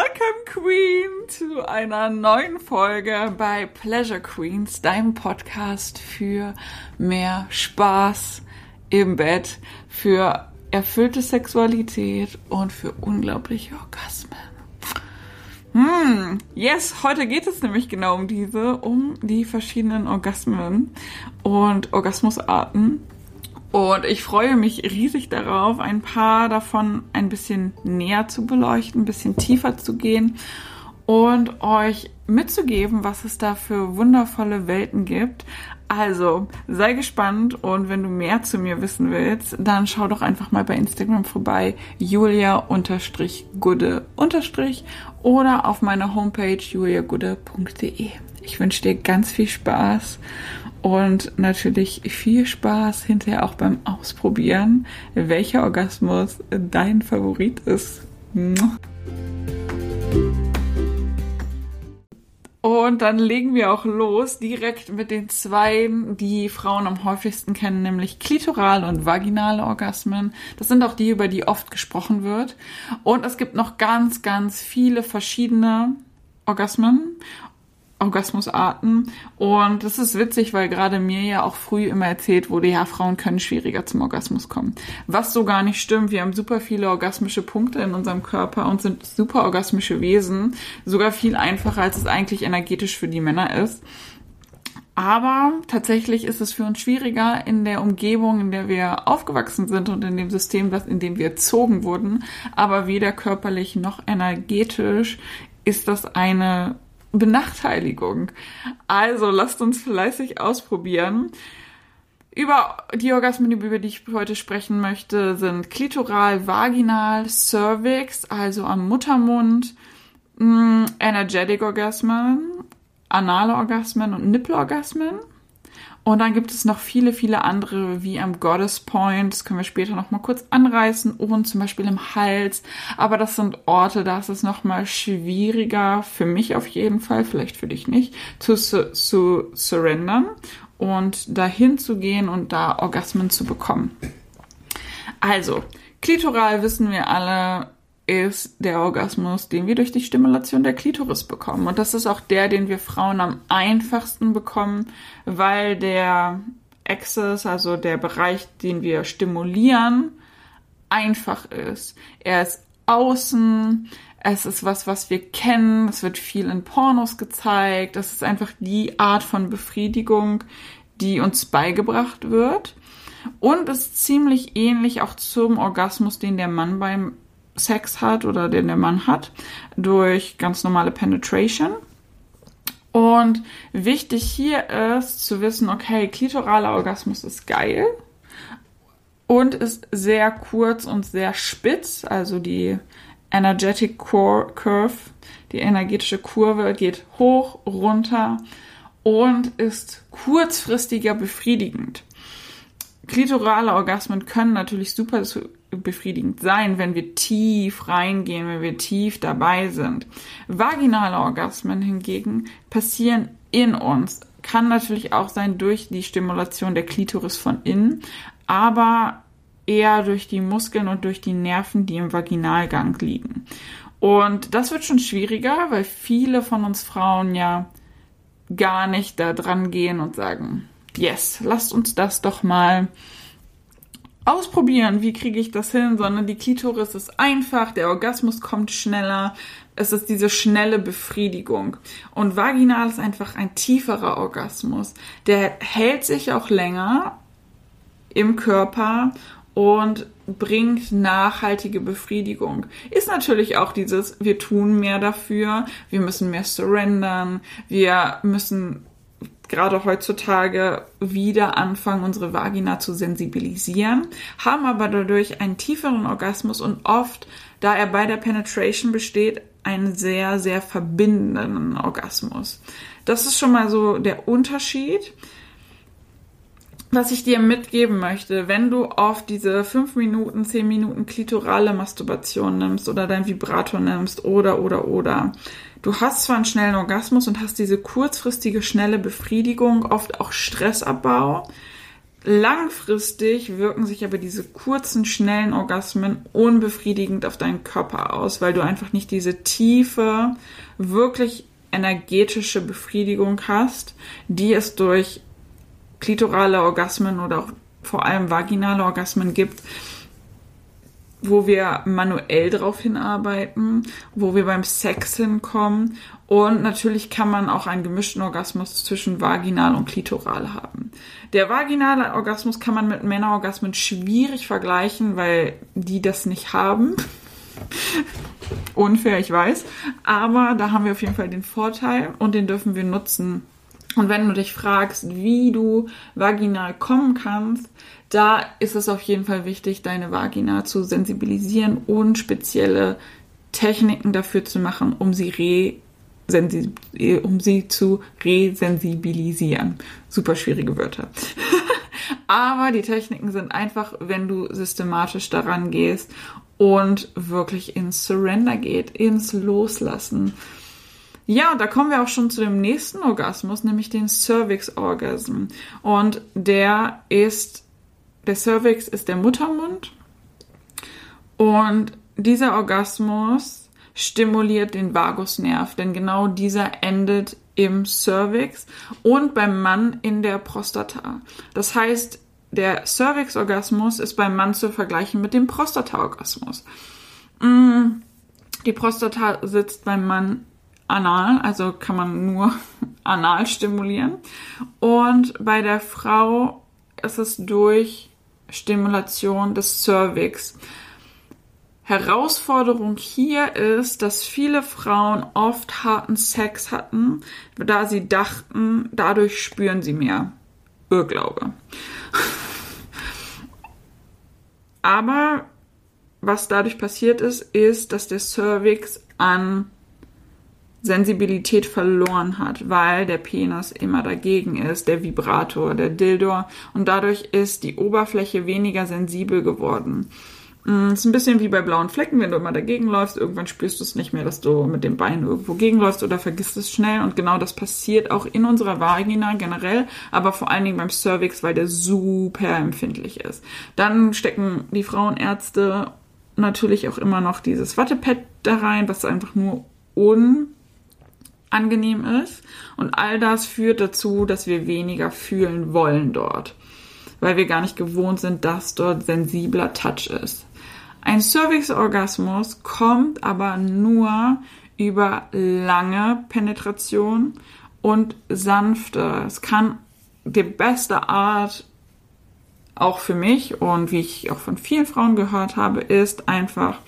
Welcome Queen zu einer neuen Folge bei Pleasure Queens, deinem Podcast für mehr Spaß im Bett, für erfüllte Sexualität und für unglaubliche Orgasmen. Hm, yes, heute geht es nämlich genau um diese, um die verschiedenen Orgasmen und Orgasmusarten. Und ich freue mich riesig darauf, ein paar davon ein bisschen näher zu beleuchten, ein bisschen tiefer zu gehen und euch mitzugeben, was es da für wundervolle Welten gibt. Also sei gespannt und wenn du mehr zu mir wissen willst, dann schau doch einfach mal bei Instagram vorbei, julia-gude- oder auf meiner Homepage juliagude.de. Ich wünsche dir ganz viel Spaß und natürlich viel Spaß hinterher auch beim Ausprobieren, welcher Orgasmus dein Favorit ist. Und dann legen wir auch los direkt mit den zwei, die Frauen am häufigsten kennen, nämlich klitoral und vaginale Orgasmen. Das sind auch die, über die oft gesprochen wird. Und es gibt noch ganz, ganz viele verschiedene Orgasmen. Orgasmusarten. Und das ist witzig, weil gerade mir ja auch früh immer erzählt wurde, ja, Frauen können schwieriger zum Orgasmus kommen. Was so gar nicht stimmt. Wir haben super viele orgasmische Punkte in unserem Körper und sind super orgasmische Wesen. Sogar viel einfacher, als es eigentlich energetisch für die Männer ist. Aber tatsächlich ist es für uns schwieriger in der Umgebung, in der wir aufgewachsen sind und in dem System, in dem wir erzogen wurden. Aber weder körperlich noch energetisch ist das eine Benachteiligung. Also lasst uns fleißig ausprobieren. Über die Orgasmen, über die ich heute sprechen möchte, sind klitoral, vaginal, cervix, also am Muttermund, mm, energetic Orgasmen, anale Orgasmen und Nippelorgasmen. Und dann gibt es noch viele, viele andere, wie am Goddess Point. Das können wir später noch mal kurz anreißen. Und zum Beispiel im Hals. Aber das sind Orte, da ist es noch mal schwieriger, für mich auf jeden Fall, vielleicht für dich nicht, zu, zu surrendern und dahin zu gehen und da Orgasmen zu bekommen. Also, klitoral wissen wir alle, ist der Orgasmus, den wir durch die Stimulation der Klitoris bekommen. Und das ist auch der, den wir Frauen am einfachsten bekommen, weil der Access, also der Bereich, den wir stimulieren, einfach ist. Er ist außen, es ist was, was wir kennen, es wird viel in Pornos gezeigt, es ist einfach die Art von Befriedigung, die uns beigebracht wird. Und ist ziemlich ähnlich auch zum Orgasmus, den der Mann beim Sex hat oder den der Mann hat, durch ganz normale Penetration. Und wichtig hier ist zu wissen, okay, klitoraler Orgasmus ist geil und ist sehr kurz und sehr spitz, also die Energetic Curve, die energetische Kurve geht hoch, runter und ist kurzfristiger befriedigend. Klitorale Orgasmen können natürlich super befriedigend sein, wenn wir tief reingehen, wenn wir tief dabei sind. Vaginale Orgasmen hingegen passieren in uns. Kann natürlich auch sein durch die Stimulation der Klitoris von innen, aber eher durch die Muskeln und durch die Nerven, die im Vaginalgang liegen. Und das wird schon schwieriger, weil viele von uns Frauen ja gar nicht da dran gehen und sagen, yes, lasst uns das doch mal ausprobieren, wie kriege ich das hin, sondern die Klitoris ist einfach, der Orgasmus kommt schneller, es ist diese schnelle Befriedigung. Und vaginal ist einfach ein tieferer Orgasmus. Der hält sich auch länger im Körper und bringt nachhaltige Befriedigung. Ist natürlich auch dieses, wir tun mehr dafür, wir müssen mehr surrendern, wir müssen gerade heutzutage wieder anfangen, unsere Vagina zu sensibilisieren, haben aber dadurch einen tieferen Orgasmus und oft, da er bei der Penetration besteht, einen sehr, sehr verbindenden Orgasmus. Das ist schon mal so der Unterschied. Was ich dir mitgeben möchte, wenn du auf diese 5 Minuten, 10 Minuten klitorale Masturbation nimmst oder dein Vibrator nimmst oder, oder, oder, Du hast zwar einen schnellen Orgasmus und hast diese kurzfristige, schnelle Befriedigung, oft auch Stressabbau, Langfristig wirken sich aber diese kurzen, schnellen Orgasmen unbefriedigend auf deinen Körper aus, weil du einfach nicht diese tiefe, wirklich energetische Befriedigung hast, die es durch klitorale Orgasmen oder auch vor allem vaginale Orgasmen gibt, wo wir manuell drauf hinarbeiten, wo wir beim Sex hinkommen und natürlich kann man auch einen gemischten Orgasmus zwischen vaginal und klitoral haben. Der vaginale Orgasmus kann man mit Männerorgasmen schwierig vergleichen, weil die das nicht haben. Unfair, ich weiß. Aber da haben wir auf jeden Fall den Vorteil und den dürfen wir nutzen. Und wenn du dich fragst, wie du vaginal kommen kannst, da ist es auf jeden Fall wichtig, deine Vagina zu sensibilisieren und spezielle Techniken dafür zu machen, um sie re um sie zu resensibilisieren. Super schwierige Wörter. Aber die Techniken sind einfach, wenn du systematisch daran gehst und wirklich ins Surrender geht, ins Loslassen. Ja, da kommen wir auch schon zu dem nächsten Orgasmus, nämlich den Cervix Orgasm. Und der ist der Cervix ist der Muttermund und dieser Orgasmus stimuliert den Vagusnerv, denn genau dieser endet im Cervix und beim Mann in der Prostata. Das heißt, der Cervix-Orgasmus ist beim Mann zu vergleichen mit dem Prostata-Orgasmus. Mm, die Prostata sitzt beim Mann anal, also kann man nur anal stimulieren. Und bei der Frau ist es durch Stimulation des Cervix. Herausforderung hier ist, dass viele Frauen oft harten Sex hatten, da sie dachten, dadurch spüren sie mehr. Irrglaube. Aber was dadurch passiert ist, ist, dass der Cervix an Sensibilität verloren hat, weil der Penis immer dagegen ist, der Vibrator, der Dildor und dadurch ist die Oberfläche weniger sensibel geworden. Es mm, ist ein bisschen wie bei blauen Flecken, wenn du immer dagegen läufst, irgendwann spürst du es nicht mehr, dass du mit dem Bein irgendwo gegenläufst oder vergisst es schnell und genau das passiert auch in unserer Vagina generell, aber vor allen Dingen beim Cervix, weil der super empfindlich ist. Dann stecken die Frauenärzte natürlich auch immer noch dieses Wattepad da rein, was einfach nur un angenehm ist. Und all das führt dazu, dass wir weniger fühlen wollen dort, weil wir gar nicht gewohnt sind, dass dort sensibler Touch ist. Ein Cervix-Orgasmus kommt aber nur über lange Penetration und sanfte. Es kann die beste Art auch für mich und wie ich auch von vielen Frauen gehört habe, ist einfach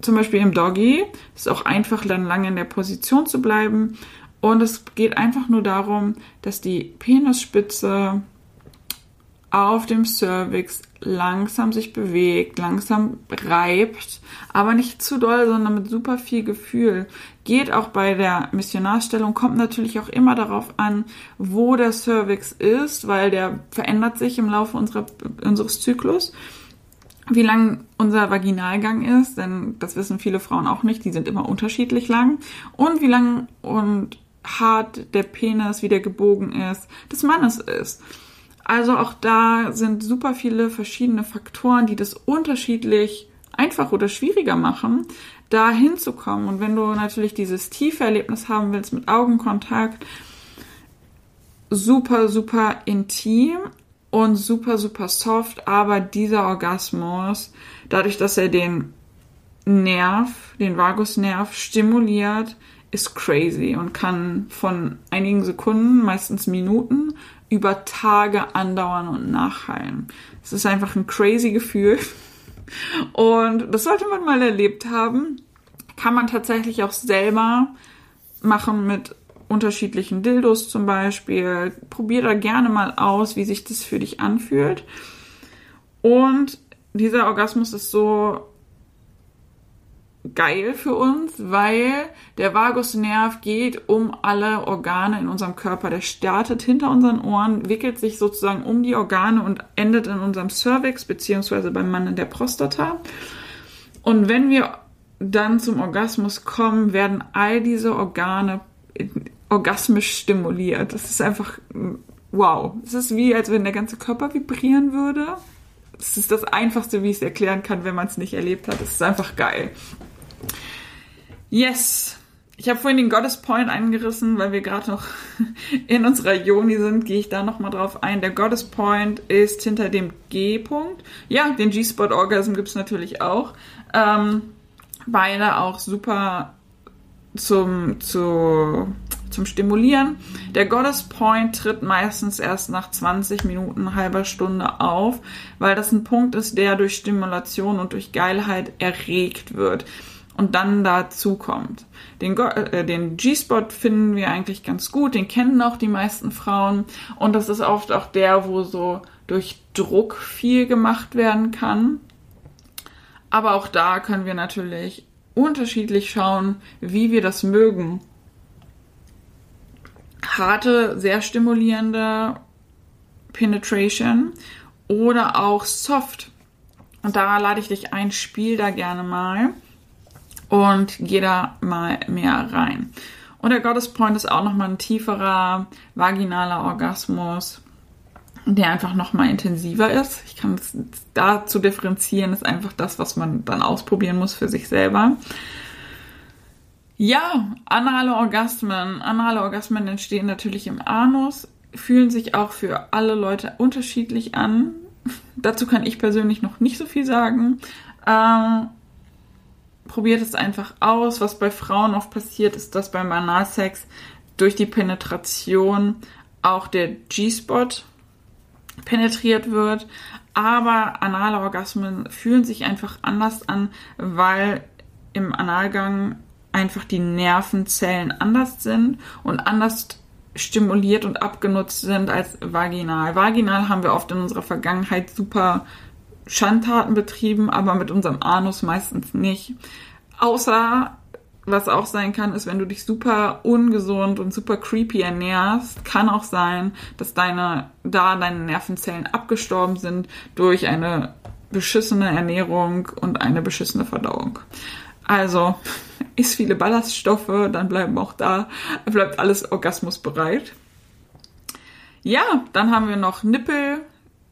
zum Beispiel im Doggy ist auch einfach dann lange in der Position zu bleiben. Und es geht einfach nur darum, dass die Penisspitze auf dem Cervix langsam sich bewegt, langsam reibt, aber nicht zu doll, sondern mit super viel Gefühl. Geht auch bei der Missionarstellung, kommt natürlich auch immer darauf an, wo der Cervix ist, weil der verändert sich im Laufe unserer, unseres Zyklus wie lang unser Vaginalgang ist, denn das wissen viele Frauen auch nicht, die sind immer unterschiedlich lang, und wie lang und hart der Penis, wie der gebogen ist, des Mannes ist. Also auch da sind super viele verschiedene Faktoren, die das unterschiedlich einfach oder schwieriger machen, da hinzukommen. Und wenn du natürlich dieses tiefe Erlebnis haben willst mit Augenkontakt, super, super intim und super, super soft, aber dieser Orgasmus, dadurch, dass er den Nerv, den Vagusnerv stimuliert, ist crazy und kann von einigen Sekunden, meistens Minuten, über Tage andauern und nachheilen. Es ist einfach ein crazy Gefühl. Und das sollte man mal erlebt haben. Kann man tatsächlich auch selber machen mit unterschiedlichen Dildos zum Beispiel. Probier da gerne mal aus, wie sich das für dich anfühlt. Und dieser Orgasmus ist so geil für uns, weil der Vagusnerv geht um alle Organe in unserem Körper. Der startet hinter unseren Ohren, wickelt sich sozusagen um die Organe und endet in unserem Cervix beziehungsweise beim Mann in der Prostata. Und wenn wir dann zum Orgasmus kommen, werden all diese Organe orgasmisch stimuliert. Das ist einfach wow. Es ist wie, als wenn der ganze Körper vibrieren würde. Es ist das Einfachste, wie ich es erklären kann, wenn man es nicht erlebt hat. Es ist einfach geil. Yes. Ich habe vorhin den Goddess Point angerissen, weil wir gerade noch in unserer Joni sind, gehe ich da nochmal drauf ein. Der Goddess Point ist hinter dem G-Punkt. Ja, den G-Spot Orgasm gibt es natürlich auch. Ähm, beide auch super zum, zu, zum Stimulieren. Der Goddess Point tritt meistens erst nach 20 Minuten, halber Stunde auf, weil das ein Punkt ist, der durch Stimulation und durch Geilheit erregt wird und dann dazu kommt. Den, äh, den G-Spot finden wir eigentlich ganz gut, den kennen auch die meisten Frauen und das ist oft auch der, wo so durch Druck viel gemacht werden kann. Aber auch da können wir natürlich unterschiedlich schauen, wie wir das mögen. Harte, sehr stimulierende Penetration oder auch soft. Und da lade ich dich ein, spiel da gerne mal und geh da mal mehr rein. Und der Goddess Point ist auch nochmal ein tieferer vaginaler Orgasmus, der einfach nochmal intensiver ist. Ich kann es da zu differenzieren, ist einfach das, was man dann ausprobieren muss für sich selber. Ja, anale Orgasmen. Anale Orgasmen entstehen natürlich im Anus, fühlen sich auch für alle Leute unterschiedlich an. Dazu kann ich persönlich noch nicht so viel sagen. Ähm, probiert es einfach aus. Was bei Frauen oft passiert, ist, dass beim Analsex durch die Penetration auch der G-Spot penetriert wird. Aber anale Orgasmen fühlen sich einfach anders an, weil im Analgang einfach die Nervenzellen anders sind und anders stimuliert und abgenutzt sind als vaginal. Vaginal haben wir oft in unserer Vergangenheit super Schandtaten betrieben, aber mit unserem Anus meistens nicht. Außer, was auch sein kann, ist, wenn du dich super ungesund und super creepy ernährst, kann auch sein, dass deine, da deine Nervenzellen abgestorben sind durch eine beschissene Ernährung und eine beschissene Verdauung. Also, isst viele Ballaststoffe, dann bleiben auch da, bleibt alles orgasmusbereit. Ja, dann haben wir noch Nippel,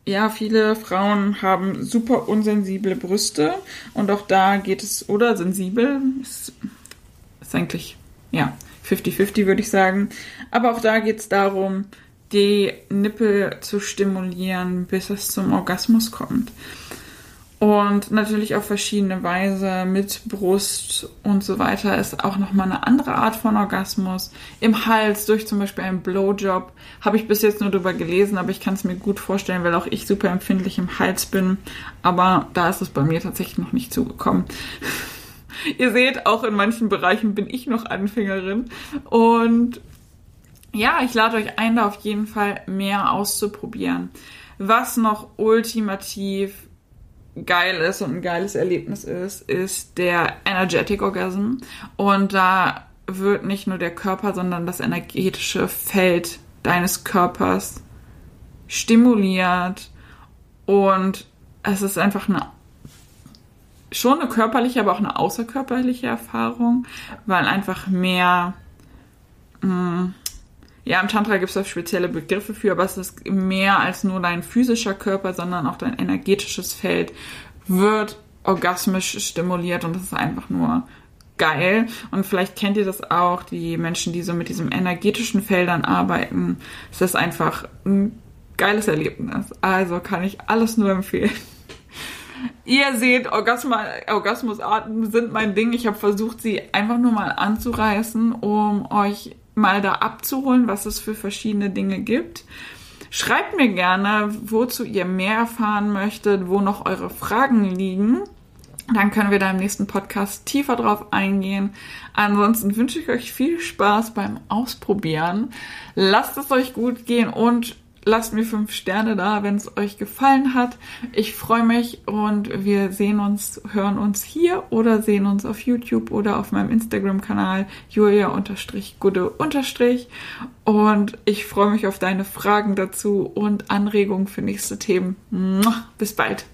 ja, viele Frauen haben super unsensible Brüste und auch da geht es, oder sensibel, ist, ist eigentlich, ja, 50-50 würde ich sagen. Aber auch da geht es darum, die Nippel zu stimulieren, bis es zum Orgasmus kommt. Und natürlich auf verschiedene Weise mit Brust und so weiter ist auch nochmal eine andere Art von Orgasmus. Im Hals durch zum Beispiel einen Blowjob habe ich bis jetzt nur drüber gelesen, aber ich kann es mir gut vorstellen, weil auch ich super empfindlich im Hals bin. Aber da ist es bei mir tatsächlich noch nicht zugekommen. Ihr seht, auch in manchen Bereichen bin ich noch Anfängerin. Und ja, ich lade euch ein, da auf jeden Fall mehr auszuprobieren. Was noch ultimativ geil ist und ein geiles Erlebnis ist, ist der Energetic Orgasm. Und da wird nicht nur der Körper, sondern das energetische Feld deines Körpers stimuliert und es ist einfach eine schon eine körperliche, aber auch eine außerkörperliche Erfahrung, weil einfach mehr mh, hm, ja, im Tantra gibt es da spezielle Begriffe für, aber es ist mehr als nur dein physischer Körper, sondern auch dein energetisches Feld wird orgasmisch stimuliert und das ist einfach nur geil. Und vielleicht kennt ihr das auch, die Menschen, die so mit diesen energetischen Feldern arbeiten. Es ist einfach ein geiles Erlebnis. Also kann ich alles nur empfehlen. Ihr seht, Orgasmusarten sind mein Ding. Ich habe versucht, sie einfach nur mal anzureißen, um euch mal da abzuholen, was es für verschiedene Dinge gibt. Schreibt mir gerne, wozu ihr mehr erfahren möchtet, wo noch eure Fragen liegen. Dann können wir da im nächsten Podcast tiefer drauf eingehen. Ansonsten wünsche ich euch viel Spaß beim Ausprobieren. Lasst es euch gut gehen und lasst mir fünf Sterne da, wenn es euch gefallen hat. Ich freue mich und wir sehen uns, hören uns hier oder sehen uns auf YouTube oder auf meinem Instagram-Kanal julia-gude- und ich freue mich auf deine Fragen dazu und Anregungen für nächste Themen. Bis bald.